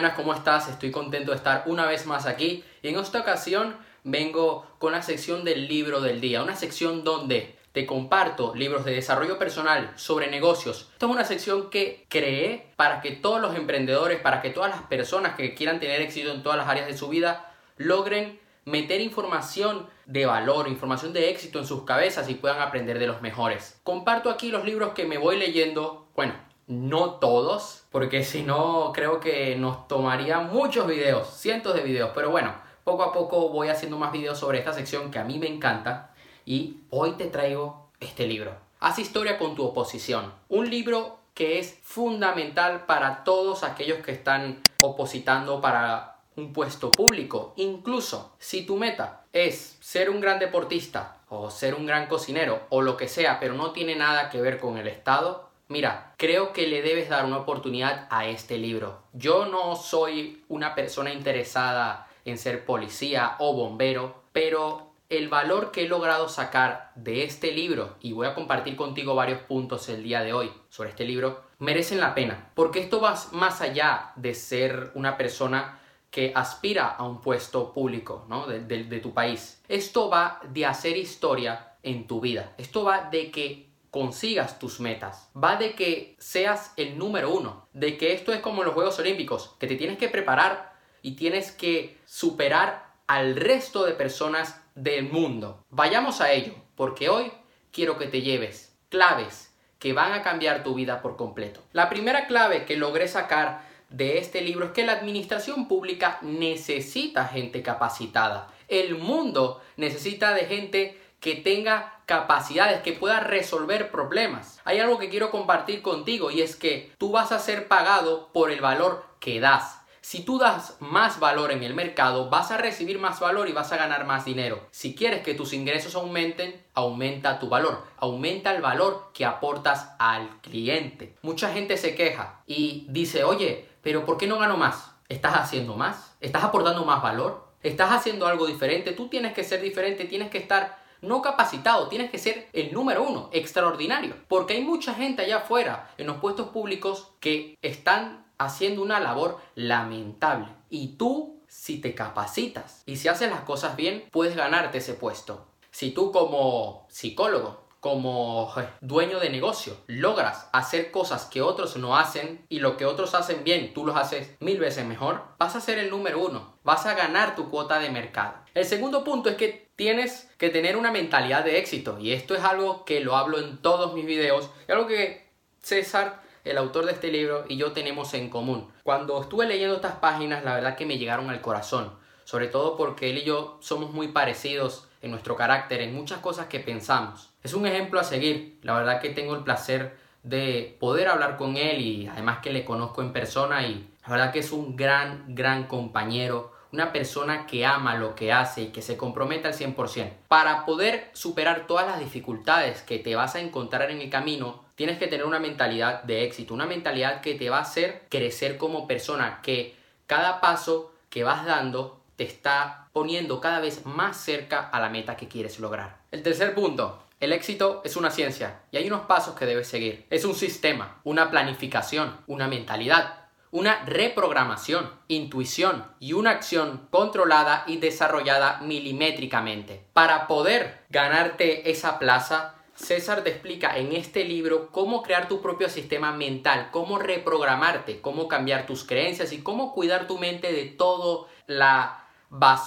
buenas, ¿cómo estás? Estoy contento de estar una vez más aquí y en esta ocasión vengo con la sección del libro del día, una sección donde te comparto libros de desarrollo personal sobre negocios. Esta es una sección que creé para que todos los emprendedores, para que todas las personas que quieran tener éxito en todas las áreas de su vida, logren meter información de valor, información de éxito en sus cabezas y puedan aprender de los mejores. Comparto aquí los libros que me voy leyendo, bueno, no todos, porque si no creo que nos tomaría muchos videos, cientos de videos, pero bueno, poco a poco voy haciendo más videos sobre esta sección que a mí me encanta y hoy te traigo este libro. Haz historia con tu oposición. Un libro que es fundamental para todos aquellos que están opositando para un puesto público. Incluso si tu meta es ser un gran deportista o ser un gran cocinero o lo que sea, pero no tiene nada que ver con el Estado, mira, creo que le debes dar una oportunidad a este libro. Yo no soy una persona interesada en ser policía o bombero, pero el valor que he logrado sacar de este libro, y voy a compartir contigo varios puntos el día de hoy sobre este libro, merecen la pena, porque esto va más allá de ser una persona que aspira a un puesto público ¿no? de, de tu país. Esto va de hacer historia en tu vida. Esto va de que consigas tus metas. Va de que seas el número uno. De que esto es como los Juegos Olímpicos, que te tienes que preparar y tienes que superar al resto de personas del mundo. Vayamos a ello, porque hoy quiero que te lleves claves que van a cambiar tu vida por completo. La primera clave que logré sacar de este libro es que la administración pública necesita gente capacitada. El mundo necesita de gente que tenga capacidades, que pueda resolver problemas. Hay algo que quiero compartir contigo y es que tú vas a ser pagado por el valor que das. Si tú das más valor en el mercado, vas a recibir más valor y vas a ganar más dinero. Si quieres que tus ingresos aumenten, aumenta tu valor, aumenta el valor que aportas al cliente. Mucha gente se queja y dice, oye, pero ¿por qué no gano más? ¿Estás haciendo más? ¿Estás aportando más valor? ¿Estás haciendo algo diferente? Tú tienes que ser diferente, tienes que estar no capacitado, tienes que ser el número uno, extraordinario. Porque hay mucha gente allá afuera, en los puestos públicos, que están haciendo una labor lamentable. Y tú, si te capacitas y si haces las cosas bien, puedes ganarte ese puesto. Si tú como psicólogo, como dueño de negocio, logras hacer cosas que otros no hacen y lo que otros hacen bien, tú los haces mil veces mejor, vas a ser el número uno, vas a ganar tu cuota de mercado. El segundo punto es que tienes que tener una mentalidad de éxito y esto es algo que lo hablo en todos mis videos y algo que César el autor de este libro y yo tenemos en común. Cuando estuve leyendo estas páginas, la verdad que me llegaron al corazón, sobre todo porque él y yo somos muy parecidos en nuestro carácter, en muchas cosas que pensamos. Es un ejemplo a seguir, la verdad que tengo el placer de poder hablar con él y además que le conozco en persona y la verdad que es un gran, gran compañero, una persona que ama lo que hace y que se compromete al 100%. Para poder superar todas las dificultades que te vas a encontrar en el camino, tienes que tener una mentalidad de éxito, una mentalidad que te va a hacer crecer como persona, que cada paso que vas dando te está poniendo cada vez más cerca a la meta que quieres lograr. El tercer punto, el éxito es una ciencia y hay unos pasos que debes seguir. Es un sistema, una planificación, una mentalidad, una reprogramación, intuición y una acción controlada y desarrollada milimétricamente. Para poder ganarte esa plaza, César te explica en este libro cómo crear tu propio sistema mental, cómo reprogramarte, cómo cambiar tus creencias y cómo cuidar tu mente de todo la,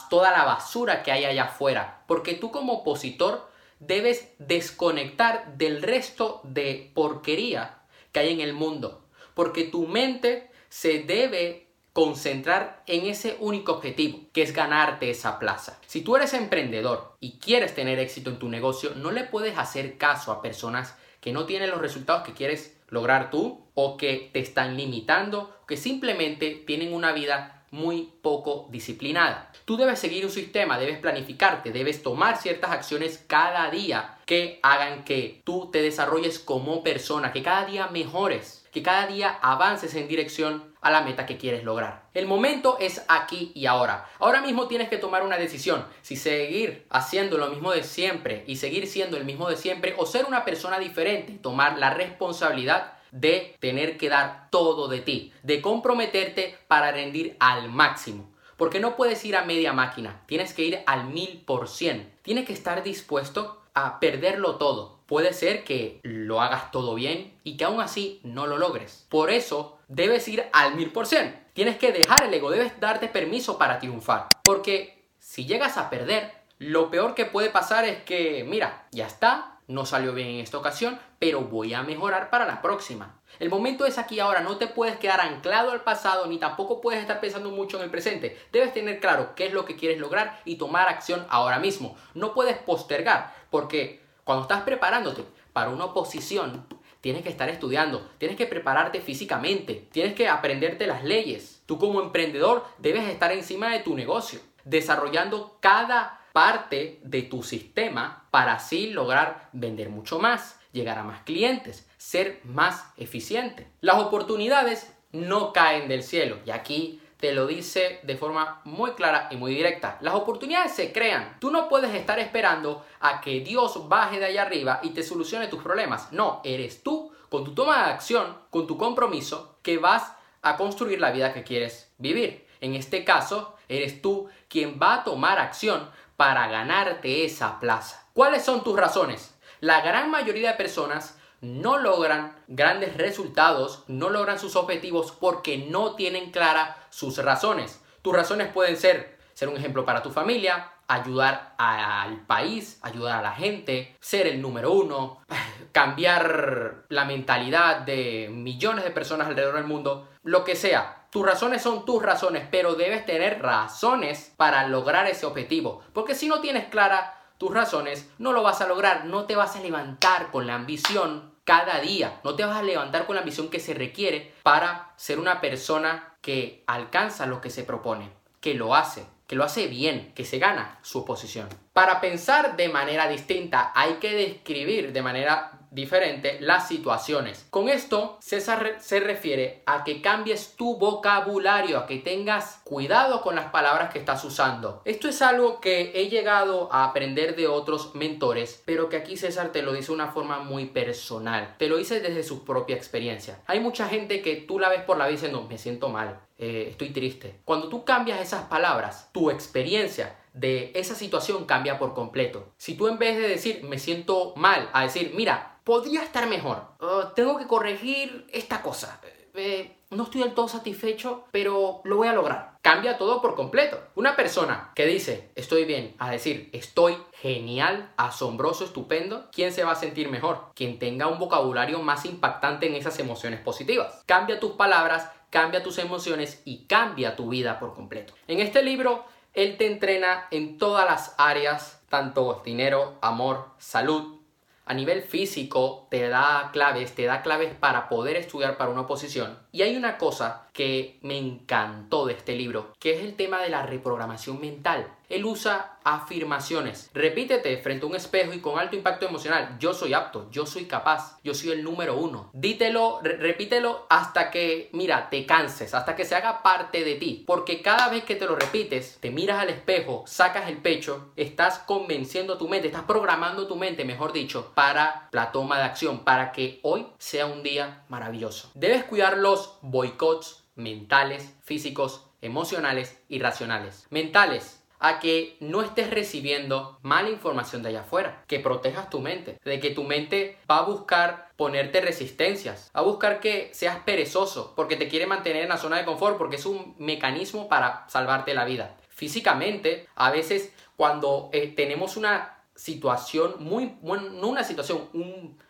toda la basura que hay allá afuera. Porque tú como opositor debes desconectar del resto de porquería que hay en el mundo. Porque tu mente se debe concentrar en ese único objetivo, que es ganarte esa plaza. Si tú eres emprendedor y quieres tener éxito en tu negocio, no le puedes hacer caso a personas que no tienen los resultados que quieres lograr tú o que te están limitando que simplemente tienen una vida muy poco disciplinada. Tú debes seguir un sistema, debes planificarte, debes tomar ciertas acciones cada día que hagan que tú te desarrolles como persona, que cada día mejores que cada día avances en dirección a la meta que quieres lograr. El momento es aquí y ahora. Ahora mismo tienes que tomar una decisión, si seguir haciendo lo mismo de siempre y seguir siendo el mismo de siempre o ser una persona diferente, tomar la responsabilidad de tener que dar todo de ti, de comprometerte para rendir al máximo. Porque no puedes ir a media máquina, tienes que ir al mil por cien. Tienes que estar dispuesto a perderlo todo. Puede ser que lo hagas todo bien y que aún así no lo logres. Por eso debes ir al mil por cien. Tienes que dejar el ego, debes darte permiso para triunfar. Porque si llegas a perder, lo peor que puede pasar es que, mira, ya está, no salió bien en esta ocasión, pero voy a mejorar para la próxima. El momento es aquí ahora, no te puedes quedar anclado al pasado ni tampoco puedes estar pensando mucho en el presente. Debes tener claro qué es lo que quieres lograr y tomar acción ahora mismo. No puedes postergar, porque cuando estás preparándote para una oposición, tienes que estar estudiando, tienes que prepararte físicamente, tienes que aprenderte las leyes. Tú como emprendedor debes estar encima de tu negocio, desarrollando cada parte de tu sistema para así lograr vender mucho más, llegar a más clientes, ser más eficiente. Las oportunidades no caen del cielo y aquí te lo dice de forma muy clara y muy directa. Las oportunidades se crean. Tú no puedes estar esperando a que Dios baje de allá arriba y te solucione tus problemas. No, eres tú con tu toma de acción, con tu compromiso, que vas a construir la vida que quieres vivir. En este caso, eres tú quien va a tomar acción para ganarte esa plaza. ¿Cuáles son tus razones? La gran mayoría de personas no logran grandes resultados, no logran sus objetivos porque no tienen clara sus razones. Tus razones pueden ser ser un ejemplo para tu familia, ayudar al país, ayudar a la gente, ser el número uno, cambiar la mentalidad de millones de personas alrededor del mundo, lo que sea. Tus razones son tus razones, pero debes tener razones para lograr ese objetivo. Porque si no tienes clara tus razones, no lo vas a lograr, no te vas a levantar con la ambición cada día, no te vas a levantar con la ambición que se requiere para ser una persona que alcanza lo que se propone, que lo hace, que lo hace bien, que se gana su posición. Para pensar de manera distinta hay que describir de manera diferente las situaciones. Con esto, César se refiere a que cambies tu vocabulario, a que tengas cuidado con las palabras que estás usando. Esto es algo que he llegado a aprender de otros mentores, pero que aquí César te lo dice de una forma muy personal. Te lo dice desde su propia experiencia. Hay mucha gente que tú la ves por la vida diciendo, me siento mal, eh, estoy triste. Cuando tú cambias esas palabras, tu experiencia de esa situación cambia por completo. Si tú en vez de decir me siento mal, a decir, mira, podría estar mejor. Uh, tengo que corregir esta cosa. Eh, no estoy del todo satisfecho, pero lo voy a lograr. Cambia todo por completo. Una persona que dice estoy bien, a decir estoy genial, asombroso, estupendo, ¿quién se va a sentir mejor? Quien tenga un vocabulario más impactante en esas emociones positivas. Cambia tus palabras, cambia tus emociones y cambia tu vida por completo. En este libro, él te entrena en todas las áreas, tanto dinero, amor, salud, a nivel físico te da claves, te da claves para poder estudiar para una oposición. Y hay una cosa que me encantó de este libro, que es el tema de la reprogramación mental. Él usa afirmaciones. Repítete frente a un espejo y con alto impacto emocional. Yo soy apto, yo soy capaz, yo soy el número uno. Dítelo, repítelo hasta que, mira, te canses, hasta que se haga parte de ti. Porque cada vez que te lo repites, te miras al espejo, sacas el pecho, estás convenciendo tu mente, estás programando tu mente, mejor dicho, para la toma de acción, para que hoy sea un día maravilloso. Debes cuidar los boicots mentales, físicos, emocionales y racionales. Mentales, a que no estés recibiendo mala información de allá afuera, que protejas tu mente, de que tu mente va a buscar ponerte resistencias, a buscar que seas perezoso, porque te quiere mantener en la zona de confort, porque es un mecanismo para salvarte la vida. Físicamente, a veces cuando eh, tenemos una situación muy, no una situación,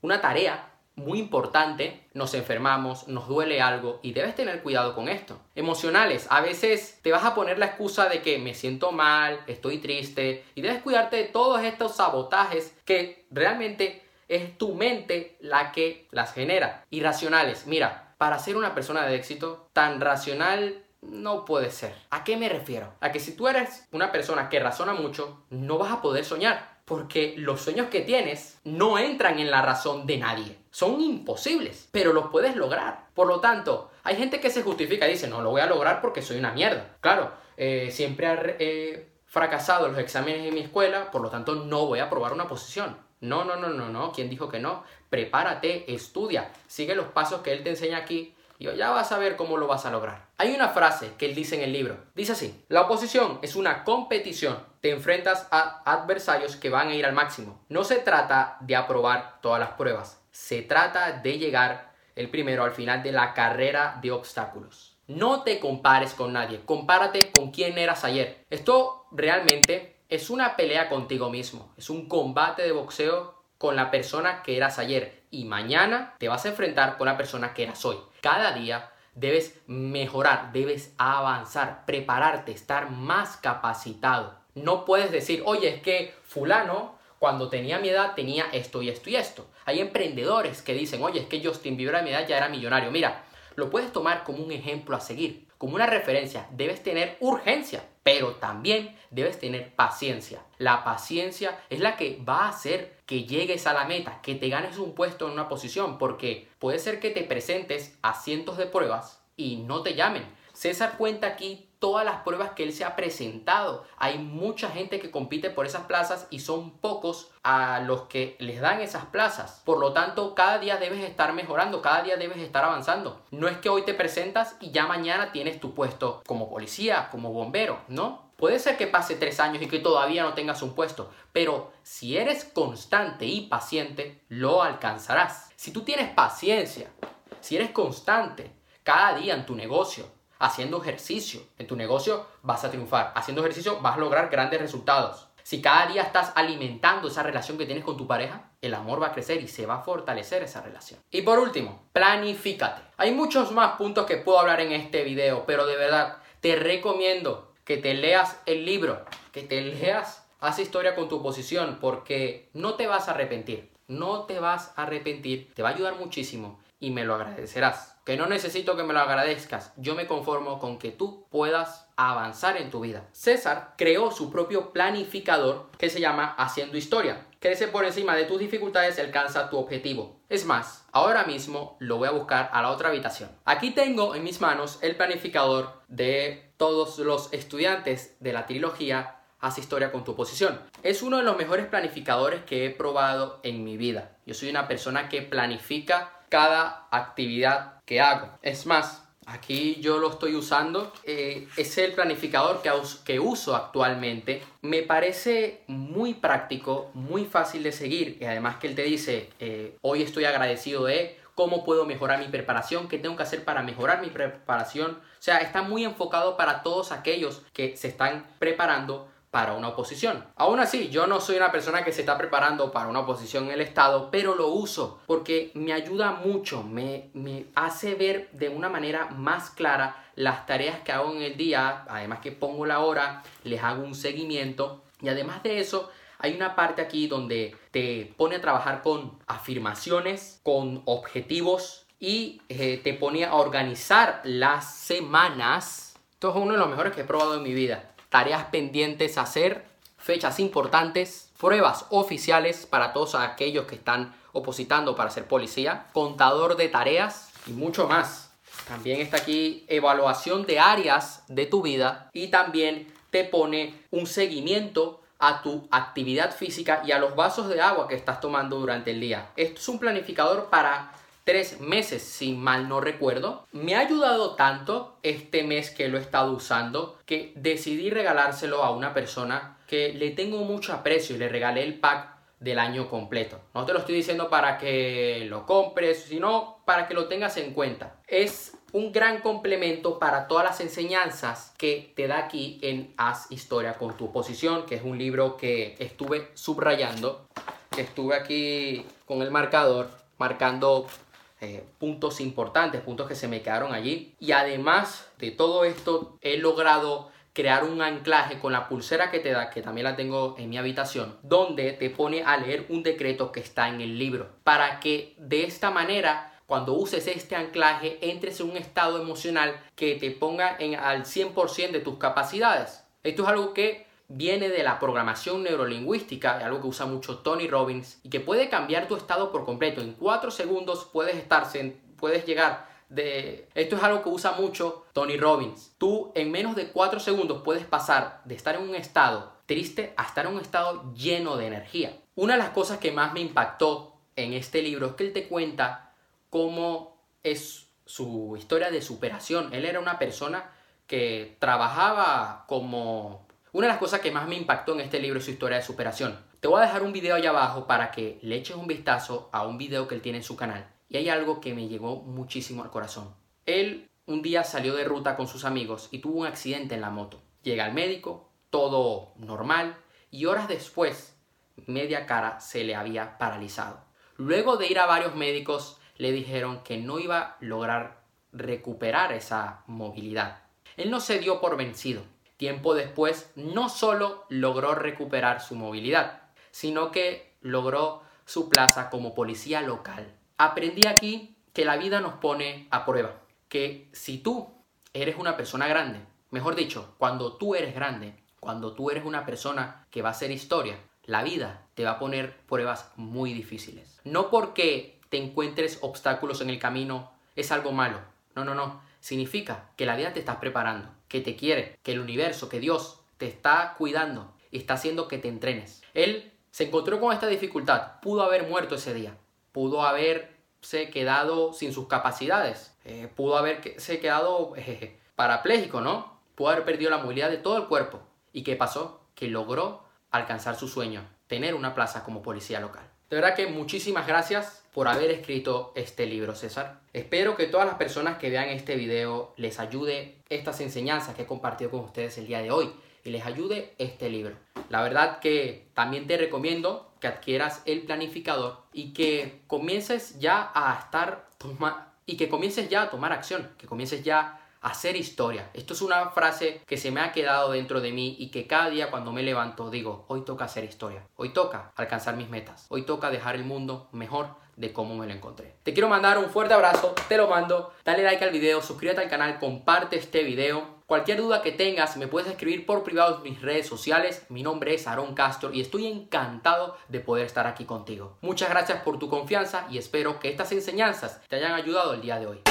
una tarea muy importante, nos enfermamos, nos duele algo y debes tener cuidado con esto. Emocionales, a veces te vas a poner la excusa de que me siento mal, estoy triste y debes cuidarte de todos estos sabotajes que realmente es tu mente la que las genera. Irracionales, mira, para ser una persona de éxito, tan racional no puede ser. ¿A qué me refiero? A que si tú eres una persona que razona mucho, no vas a poder soñar porque los sueños que tienes no entran en la razón de nadie. Son imposibles, pero los puedes lograr. Por lo tanto, hay gente que se justifica y dice, no lo voy a lograr porque soy una mierda. Claro, eh, siempre he fracasado los exámenes en mi escuela, por lo tanto no voy a aprobar una posición. No, no, no, no, no. ¿Quién dijo que no? Prepárate, estudia, sigue los pasos que él te enseña aquí y ya vas a ver cómo lo vas a lograr. Hay una frase que él dice en el libro. Dice así, la oposición es una competición. Te enfrentas a adversarios que van a ir al máximo. No se trata de aprobar todas las pruebas. Se trata de llegar el primero al final de la carrera de obstáculos. No te compares con nadie, compárate con quién eras ayer. Esto realmente es una pelea contigo mismo, es un combate de boxeo con la persona que eras ayer y mañana te vas a enfrentar con la persona que eras hoy. Cada día debes mejorar, debes avanzar, prepararte, estar más capacitado. No puedes decir, oye, es que fulano cuando tenía mi edad tenía esto y esto y esto. Hay emprendedores que dicen, oye, es que Justin Bieber a mi edad ya era millonario. Mira, lo puedes tomar como un ejemplo a seguir, como una referencia. Debes tener urgencia, pero también debes tener paciencia. La paciencia es la que va a hacer que llegues a la meta, que te ganes un puesto en una posición, porque puede ser que te presentes a cientos de pruebas y no te llamen. César cuenta aquí todas las pruebas que él se ha presentado. Hay mucha gente que compite por esas plazas y son pocos a los que les dan esas plazas. Por lo tanto, cada día debes estar mejorando, cada día debes estar avanzando. No es que hoy te presentas y ya mañana tienes tu puesto como policía, como bombero, ¿no? Puede ser que pase tres años y que todavía no tengas un puesto, pero si eres constante y paciente, lo alcanzarás. Si tú tienes paciencia, si eres constante cada día en tu negocio, haciendo ejercicio en tu negocio vas a triunfar. Haciendo ejercicio vas a lograr grandes resultados. Si cada día estás alimentando esa relación que tienes con tu pareja, el amor va a crecer y se va a fortalecer esa relación. Y por último, planifícate. Hay muchos más puntos que puedo hablar en este video, pero de verdad te recomiendo que te leas el libro, que te leas Haz historia con tu posición, porque no te vas a arrepentir. No te vas a arrepentir. Te va a ayudar muchísimo y me lo agradecerás. Que no necesito que me lo agradezcas, yo me conformo con que tú puedas avanzar en tu vida. César creó su propio planificador que se llama Haciendo Historia. Crece por encima de tus dificultades y alcanza tu objetivo. Es más, ahora mismo lo voy a buscar a la otra habitación. Aquí tengo en mis manos el planificador de todos los estudiantes de la trilogía Haz historia con tu posición. Es uno de los mejores planificadores que he probado en mi vida. Yo soy una persona que planifica cada actividad que hago. Es más, aquí yo lo estoy usando. Eh, es el planificador que, uso actualmente. Me parece muy práctico, muy fácil de seguir. Y además que él te dice, eh, hoy estoy agradecido de cómo puedo mejorar mi preparación, qué tengo que hacer para mejorar mi preparación. O sea, está muy enfocado para todos aquellos que se están preparando para una oposición. Aún así, yo no soy una persona que se está preparando para una oposición en el Estado, pero lo uso porque me ayuda mucho, me, hace ver de una manera más clara las tareas que hago en el día, además que pongo la hora, les hago un seguimiento y además de eso, hay una parte aquí donde te pone a trabajar con afirmaciones, con objetivos y eh, te pone a organizar las semanas. Esto es uno de los mejores que he probado en mi vida tareas pendientes a hacer, fechas importantes, pruebas oficiales para todos aquellos que están opositando para ser policía, contador de tareas y mucho más. También está aquí evaluación de áreas de tu vida y también te pone un seguimiento a tu actividad física y a los vasos de agua que estás tomando durante el día. Esto es un planificador para tres meses, si mal no recuerdo. Me ha ayudado tanto este mes que lo he estado usando que decidí regalárselo a una persona que le tengo mucho aprecio y le regalé el pack del año completo. No te lo estoy diciendo para que lo compres, sino para que lo tengas en cuenta. Es un gran complemento para todas las enseñanzas que te da aquí en Haz Historia con tu posición, que es un libro que estuve subrayando, que estuve aquí con el marcador marcando eh, puntos importantes, puntos que se me quedaron allí. Y además de todo esto, he logrado crear un anclaje con la pulsera que te da, que también la tengo en mi habitación, donde te pone a leer un decreto que está en el libro, para que de esta manera cuando uses este anclaje entres en un estado emocional que te ponga en, al 100% de tus capacidades. Esto es algo que viene de la programación neurolingüística, algo que usa mucho Tony Robbins, y que puede cambiar tu estado por completo. En cuatro segundos puedes, estar, puedes llegar de... Esto es algo que usa mucho Tony Robbins. Tú en menos de 4 segundos puedes pasar de estar en un estado triste a estar en un estado lleno de energía. Una de las cosas que más me impactó en este libro es que él te cuenta cómo es su historia de superación. Él era una persona que trabajaba como... Una de las cosas que más me impactó en este libro es su historia de superación. Te voy a dejar un video allá abajo para que le eches un vistazo a un video que él tiene en su canal. Y hay algo que me llegó muchísimo al corazón. Él un día salió de ruta con sus amigos y tuvo un accidente en la moto. Llega al médico, todo normal, y horas después, media cara se le había paralizado. Luego de ir a varios médicos, le dijeron que no iba a lograr recuperar esa movilidad. Él no se dio por vencido. Tiempo después, no solo logró recuperar su movilidad, sino que logró su plaza como policía local. Aprendí aquí que la vida nos pone a prueba, que si tú eres una persona grande, mejor dicho, cuando tú eres grande, cuando tú eres una persona que va a hacer historia, la vida te va a poner pruebas muy difíciles. No porque te encuentres obstáculos en el camino es algo malo. No, no, no. Significa que la vida te está preparando, que te quiere, que el universo, que Dios te está cuidando y está haciendo que te entrenes. Él se encontró con esta dificultad, pudo haber muerto ese día, pudo haberse quedado sin sus capacidades, eh, pudo haberse quedado eh, parapléjico, ¿no? Pudo haber perdido la movilidad de todo el cuerpo. ¿Y qué pasó? Que logró alcanzar su sueño, tener una plaza como policía local. De verdad que muchísimas gracias por haber escrito este libro, César. Espero que todas las personas que vean este video les ayude estas enseñanzas que he compartido con ustedes el día de hoy y les ayude este libro. La verdad que también te recomiendo que adquieras el planificador y que comiences ya a estar y que comiences ya a tomar acción, que comiences ya a hacer historia. Esto es una frase que se me ha quedado dentro de mí y que cada día cuando me levanto digo, hoy toca hacer historia, hoy toca alcanzar mis metas, hoy toca dejar el mundo mejor de cómo me lo encontré. Te quiero mandar un fuerte abrazo, te lo mando, dale like al video, suscríbete al canal, comparte este video Cualquier duda que tengas me puedes escribir por privado en mis redes sociales. Mi nombre es Aaron Castro y estoy encantado de poder estar aquí contigo. Muchas gracias por tu confianza y espero que estas enseñanzas te hayan ayudado el día de hoy.